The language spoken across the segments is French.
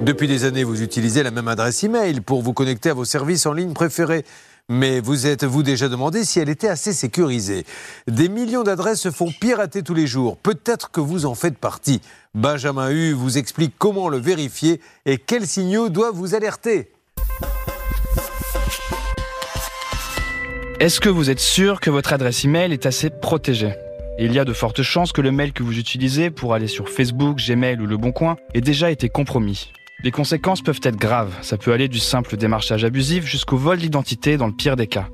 Depuis des années, vous utilisez la même adresse email pour vous connecter à vos services en ligne préférés. Mais vous êtes-vous déjà demandé si elle était assez sécurisée? Des millions d'adresses se font pirater tous les jours. Peut-être que vous en faites partie. Benjamin Hu vous explique comment le vérifier et quels signaux doivent vous alerter. Est-ce que vous êtes sûr que votre adresse email est assez protégée? Il y a de fortes chances que le mail que vous utilisez pour aller sur Facebook, Gmail ou Le Bon Coin ait déjà été compromis. Les conséquences peuvent être graves, ça peut aller du simple démarchage abusif jusqu'au vol d'identité dans le pire des cas.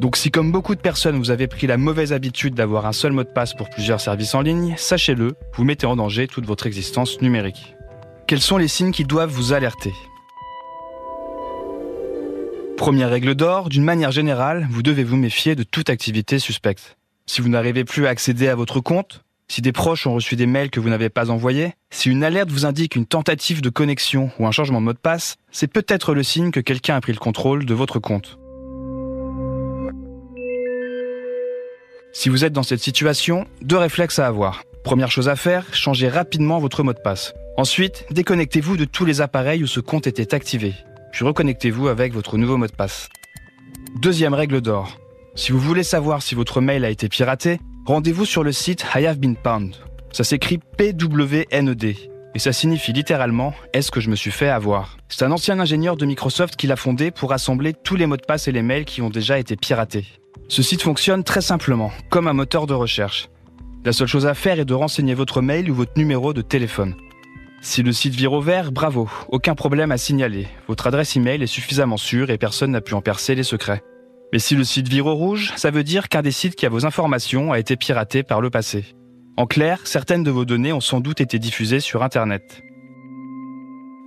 Donc si comme beaucoup de personnes vous avez pris la mauvaise habitude d'avoir un seul mot de passe pour plusieurs services en ligne, sachez-le, vous mettez en danger toute votre existence numérique. Quels sont les signes qui doivent vous alerter? Première règle d'or, d'une manière générale, vous devez vous méfier de toute activité suspecte. Si vous n'arrivez plus à accéder à votre compte, si des proches ont reçu des mails que vous n'avez pas envoyés, si une alerte vous indique une tentative de connexion ou un changement de mot de passe, c'est peut-être le signe que quelqu'un a pris le contrôle de votre compte. Si vous êtes dans cette situation, deux réflexes à avoir. Première chose à faire, changez rapidement votre mot de passe. Ensuite, déconnectez-vous de tous les appareils où ce compte était activé. Puis reconnectez-vous avec votre nouveau mot de passe. Deuxième règle d'or. Si vous voulez savoir si votre mail a été piraté, Rendez-vous sur le site I Have Been Pound. Ça s'écrit P-W-N-E-D. Et ça signifie littéralement Est-ce que je me suis fait avoir? C'est un ancien ingénieur de Microsoft qui l'a fondé pour rassembler tous les mots de passe et les mails qui ont déjà été piratés. Ce site fonctionne très simplement, comme un moteur de recherche. La seule chose à faire est de renseigner votre mail ou votre numéro de téléphone. Si le site vire au vert, bravo, aucun problème à signaler. Votre adresse email est suffisamment sûre et personne n'a pu en percer les secrets. Mais si le site vire au rouge, ça veut dire qu'un des sites qui a vos informations a été piraté par le passé. En clair, certaines de vos données ont sans doute été diffusées sur Internet.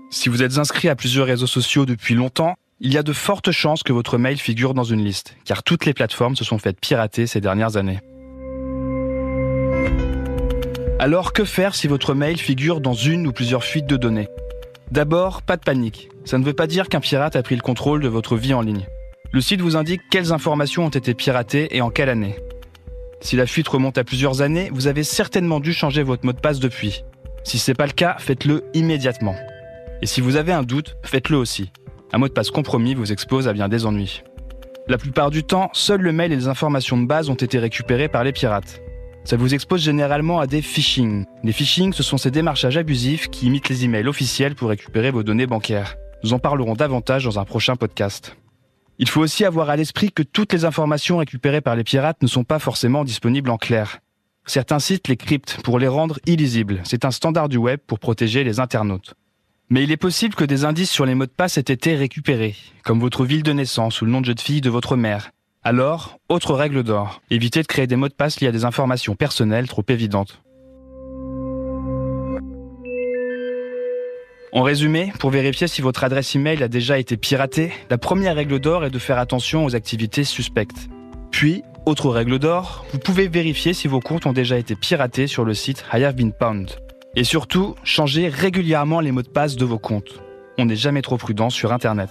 Si vous êtes inscrit à plusieurs réseaux sociaux depuis longtemps, il y a de fortes chances que votre mail figure dans une liste, car toutes les plateformes se sont faites pirater ces dernières années. Alors que faire si votre mail figure dans une ou plusieurs fuites de données? D'abord, pas de panique. Ça ne veut pas dire qu'un pirate a pris le contrôle de votre vie en ligne. Le site vous indique quelles informations ont été piratées et en quelle année. Si la fuite remonte à plusieurs années, vous avez certainement dû changer votre mot de passe depuis. Si ce n'est pas le cas, faites-le immédiatement. Et si vous avez un doute, faites-le aussi. Un mot de passe compromis vous expose à bien des ennuis. La plupart du temps, seul le mail et les informations de base ont été récupérés par les pirates. Ça vous expose généralement à des phishing. Les phishing, ce sont ces démarchages abusifs qui imitent les emails officiels pour récupérer vos données bancaires. Nous en parlerons davantage dans un prochain podcast. Il faut aussi avoir à l'esprit que toutes les informations récupérées par les pirates ne sont pas forcément disponibles en clair. Certains sites les cryptent pour les rendre illisibles. C'est un standard du web pour protéger les internautes. Mais il est possible que des indices sur les mots de passe aient été récupérés, comme votre ville de naissance ou le nom de jeune fille de votre mère. Alors, autre règle d'or, évitez de créer des mots de passe liés à des informations personnelles trop évidentes. En résumé, pour vérifier si votre adresse email a déjà été piratée, la première règle d'or est de faire attention aux activités suspectes. Puis, autre règle d'or, vous pouvez vérifier si vos comptes ont déjà été piratés sur le site I Have Been Pound. Et surtout, changez régulièrement les mots de passe de vos comptes. On n'est jamais trop prudent sur Internet.